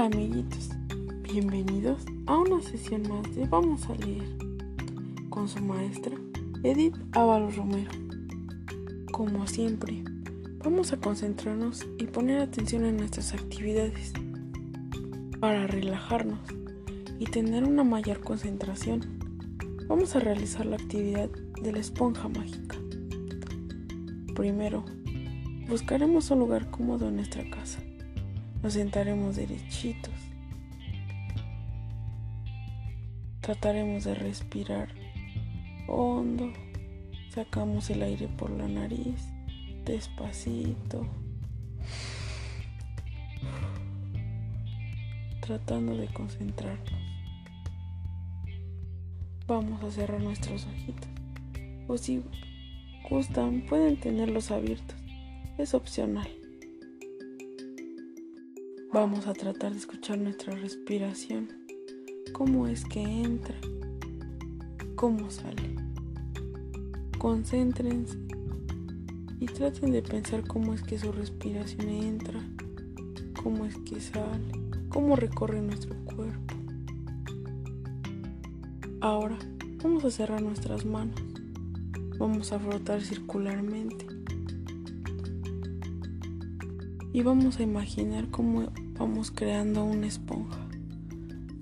Hola amiguitos, bienvenidos a una sesión más de Vamos a leer con su maestra Edith Ávalo Romero. Como siempre, vamos a concentrarnos y poner atención en nuestras actividades para relajarnos y tener una mayor concentración. Vamos a realizar la actividad de la esponja mágica. Primero, buscaremos un lugar cómodo en nuestra casa. Nos sentaremos derechitos. Trataremos de respirar hondo. Sacamos el aire por la nariz, despacito. Tratando de concentrarnos. Vamos a cerrar nuestros ojitos. O si gustan, pueden tenerlos abiertos. Es opcional. Vamos a tratar de escuchar nuestra respiración, cómo es que entra, cómo sale. Concéntrense y traten de pensar cómo es que su respiración entra, cómo es que sale, cómo recorre nuestro cuerpo. Ahora vamos a cerrar nuestras manos. Vamos a frotar circularmente y vamos a imaginar cómo vamos creando una esponja.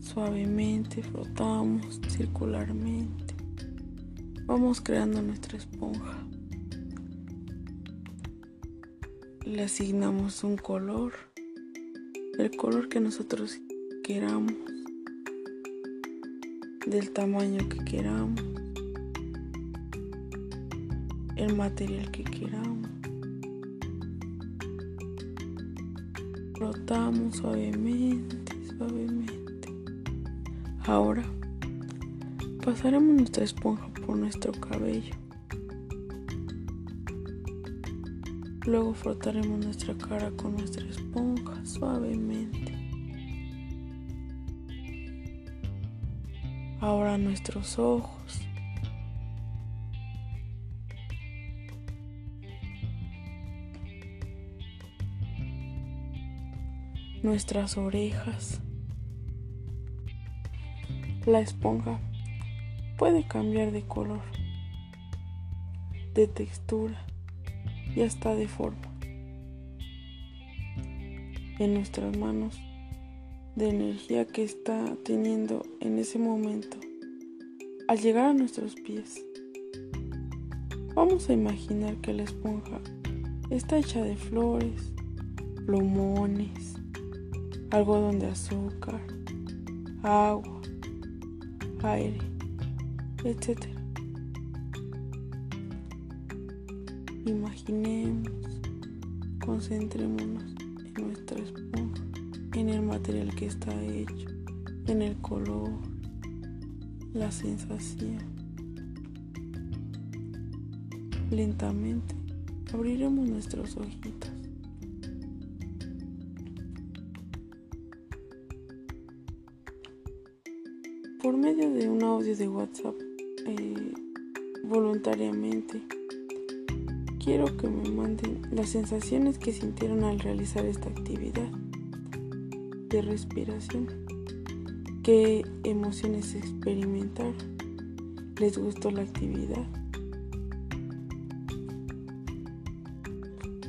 Suavemente frotamos circularmente. Vamos creando nuestra esponja. Le asignamos un color, el color que nosotros queramos, del tamaño que queramos, el material que queramos. Frotamos suavemente, suavemente. Ahora pasaremos nuestra esponja por nuestro cabello. Luego frotaremos nuestra cara con nuestra esponja suavemente. Ahora nuestros ojos. Nuestras orejas. La esponja puede cambiar de color, de textura y hasta de forma. En nuestras manos, de energía que está teniendo en ese momento al llegar a nuestros pies. Vamos a imaginar que la esponja está hecha de flores, plumones, algodón de azúcar, agua, aire, etc. Imaginemos, concentrémonos en nuestra esponja, en el material que está hecho, en el color, la sensación. Lentamente abriremos nuestros ojitos. Medio de un audio de WhatsApp eh, voluntariamente. Quiero que me manden las sensaciones que sintieron al realizar esta actividad de respiración. ¿Qué emociones experimentaron? ¿Les gustó la actividad?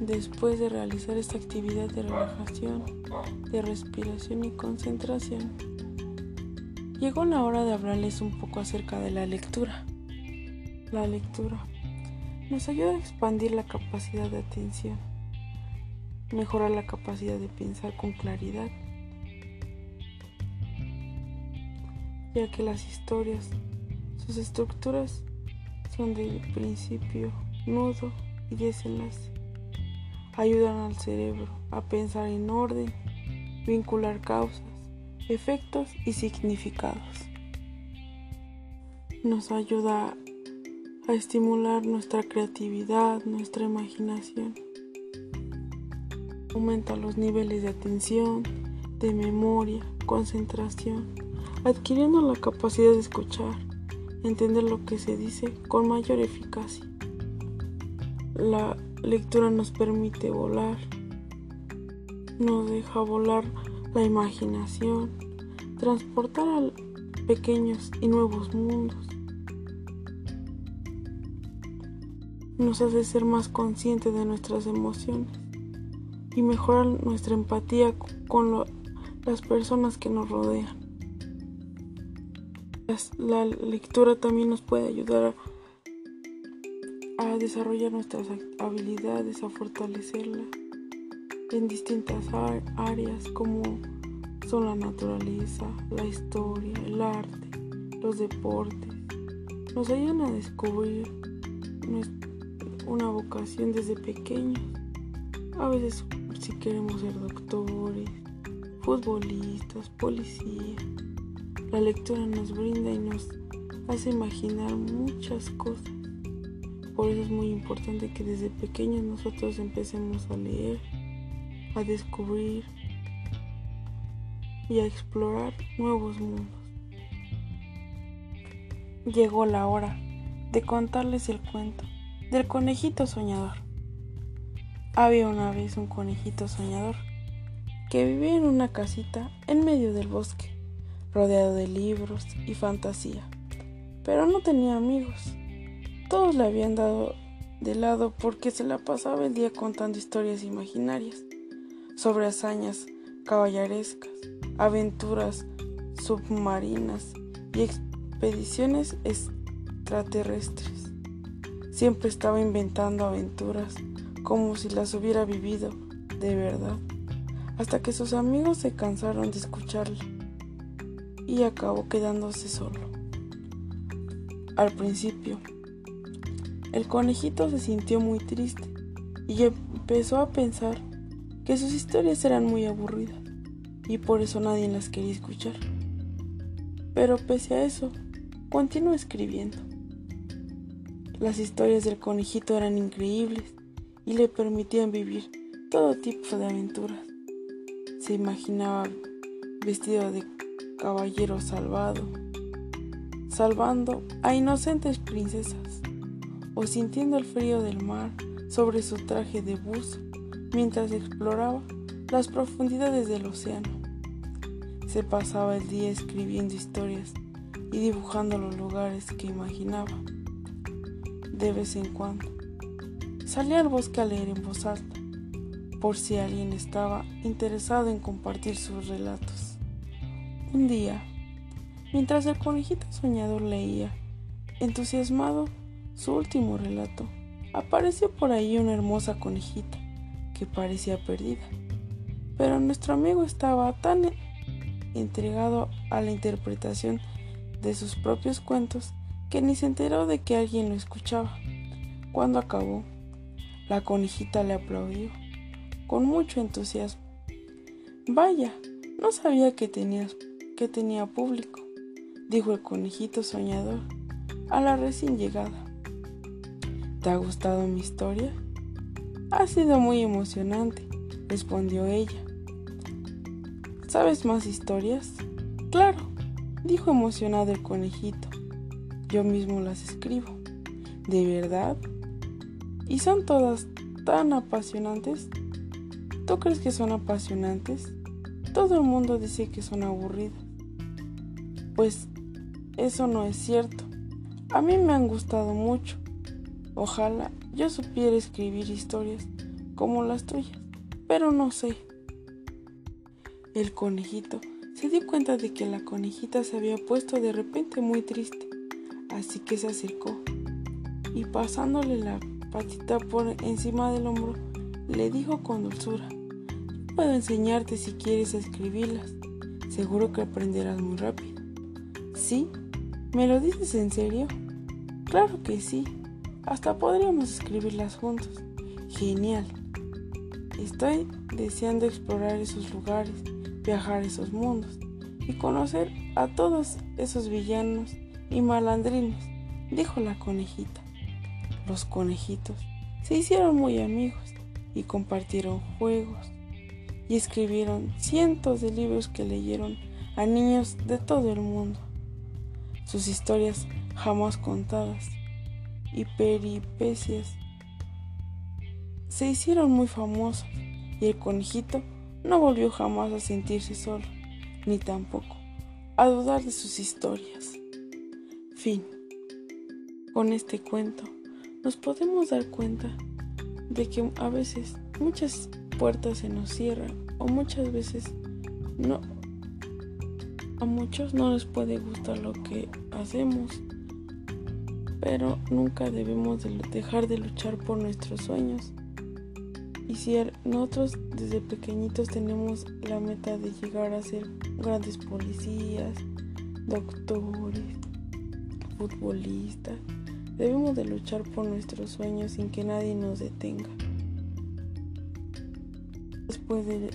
Después de realizar esta actividad de relajación, de respiración y concentración, Llegó la hora de hablarles un poco acerca de la lectura. La lectura nos ayuda a expandir la capacidad de atención, mejorar la capacidad de pensar con claridad, ya que las historias, sus estructuras son de principio, nudo y desenlace. Ayudan al cerebro a pensar en orden, vincular causas efectos y significados. Nos ayuda a estimular nuestra creatividad, nuestra imaginación. Aumenta los niveles de atención, de memoria, concentración, adquiriendo la capacidad de escuchar, entender lo que se dice con mayor eficacia. La lectura nos permite volar, nos deja volar la imaginación, transportar a pequeños y nuevos mundos. Nos hace ser más conscientes de nuestras emociones y mejorar nuestra empatía con las personas que nos rodean. La lectura también nos puede ayudar a, a desarrollar nuestras habilidades, a fortalecerlas en distintas áreas como son la naturaleza, la historia, el arte, los deportes. Nos ayudan a descubrir una vocación desde pequeños. A veces si queremos ser doctores, futbolistas, policías. La lectura nos brinda y nos hace imaginar muchas cosas. Por eso es muy importante que desde pequeños nosotros empecemos a leer a descubrir y a explorar nuevos mundos. Llegó la hora de contarles el cuento del conejito soñador. Había una vez un conejito soñador que vivía en una casita en medio del bosque, rodeado de libros y fantasía, pero no tenía amigos. Todos le habían dado de lado porque se la pasaba el día contando historias imaginarias sobre hazañas caballerescas, aventuras submarinas y expediciones extraterrestres. Siempre estaba inventando aventuras como si las hubiera vivido de verdad, hasta que sus amigos se cansaron de escucharle y acabó quedándose solo. Al principio, el conejito se sintió muy triste y empezó a pensar que sus historias eran muy aburridas y por eso nadie las quería escuchar. Pero pese a eso, continuó escribiendo. Las historias del conejito eran increíbles y le permitían vivir todo tipo de aventuras. Se imaginaba vestido de caballero salvado, salvando a inocentes princesas, o sintiendo el frío del mar sobre su traje de buzo mientras exploraba las profundidades del océano. Se pasaba el día escribiendo historias y dibujando los lugares que imaginaba. De vez en cuando, salía al bosque a leer en voz alta, por si alguien estaba interesado en compartir sus relatos. Un día, mientras el conejito soñador leía, entusiasmado, su último relato, apareció por ahí una hermosa conejita que parecía perdida. Pero nuestro amigo estaba tan entregado a la interpretación de sus propios cuentos que ni se enteró de que alguien lo escuchaba. Cuando acabó, la conejita le aplaudió con mucho entusiasmo. Vaya, no sabía que tenías que tenía público, dijo el conejito soñador a la recién llegada. ¿Te ha gustado mi historia? Ha sido muy emocionante, respondió ella. ¿Sabes más historias? Claro, dijo emocionado el conejito. Yo mismo las escribo. ¿De verdad? ¿Y son todas tan apasionantes? ¿Tú crees que son apasionantes? Todo el mundo dice que son aburridas. Pues eso no es cierto. A mí me han gustado mucho. Ojalá yo supiera escribir historias como las tuyas, pero no sé. El conejito se dio cuenta de que la conejita se había puesto de repente muy triste, así que se acercó y pasándole la patita por encima del hombro, le dijo con dulzura, puedo enseñarte si quieres escribirlas, seguro que aprenderás muy rápido. ¿Sí? ¿Me lo dices en serio? Claro que sí. Hasta podríamos escribirlas juntos. Genial. Estoy deseando explorar esos lugares, viajar esos mundos y conocer a todos esos villanos y malandrines, dijo la conejita. Los conejitos se hicieron muy amigos y compartieron juegos y escribieron cientos de libros que leyeron a niños de todo el mundo. Sus historias jamás contadas y peripecias se hicieron muy famosos y el conejito no volvió jamás a sentirse solo, ni tampoco a dudar de sus historias. Fin. Con este cuento nos podemos dar cuenta de que a veces muchas puertas se nos cierran o muchas veces no a muchos no les puede gustar lo que hacemos pero nunca debemos dejar de luchar por nuestros sueños. Y si er, nosotros desde pequeñitos tenemos la meta de llegar a ser grandes policías doctores futbolistas debemos de luchar por nuestros sueños sin que nadie nos detenga. Después de,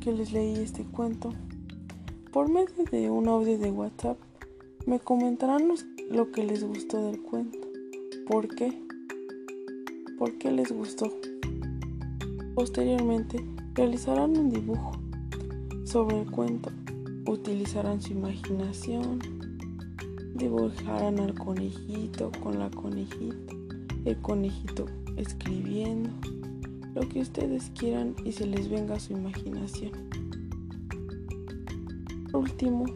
que les leí este cuento, por medio de un audio de WhatsApp, me comentarán lo que les gustó del cuento. ¿Por qué? ¿Por qué les gustó? Posteriormente, realizarán un dibujo sobre el cuento. Utilizarán su imaginación. Dibujarán al conejito con la conejita. El conejito escribiendo lo que ustedes quieran y se les venga su imaginación. Por último,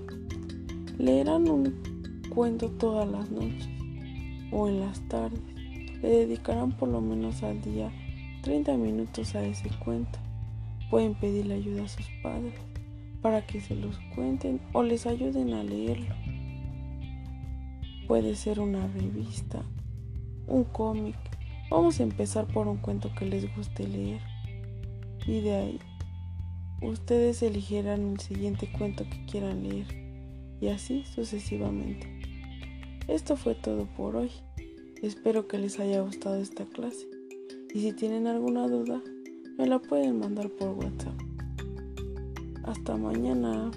leerán un cuento todas las noches o en las tardes. Le dedicarán por lo menos al día 30 minutos a ese cuento. Pueden pedirle ayuda a sus padres para que se los cuenten o les ayuden a leerlo. Puede ser una revista, un cómic, Vamos a empezar por un cuento que les guste leer y de ahí ustedes eligieran el siguiente cuento que quieran leer y así sucesivamente. Esto fue todo por hoy. Espero que les haya gustado esta clase y si tienen alguna duda me la pueden mandar por WhatsApp. Hasta mañana.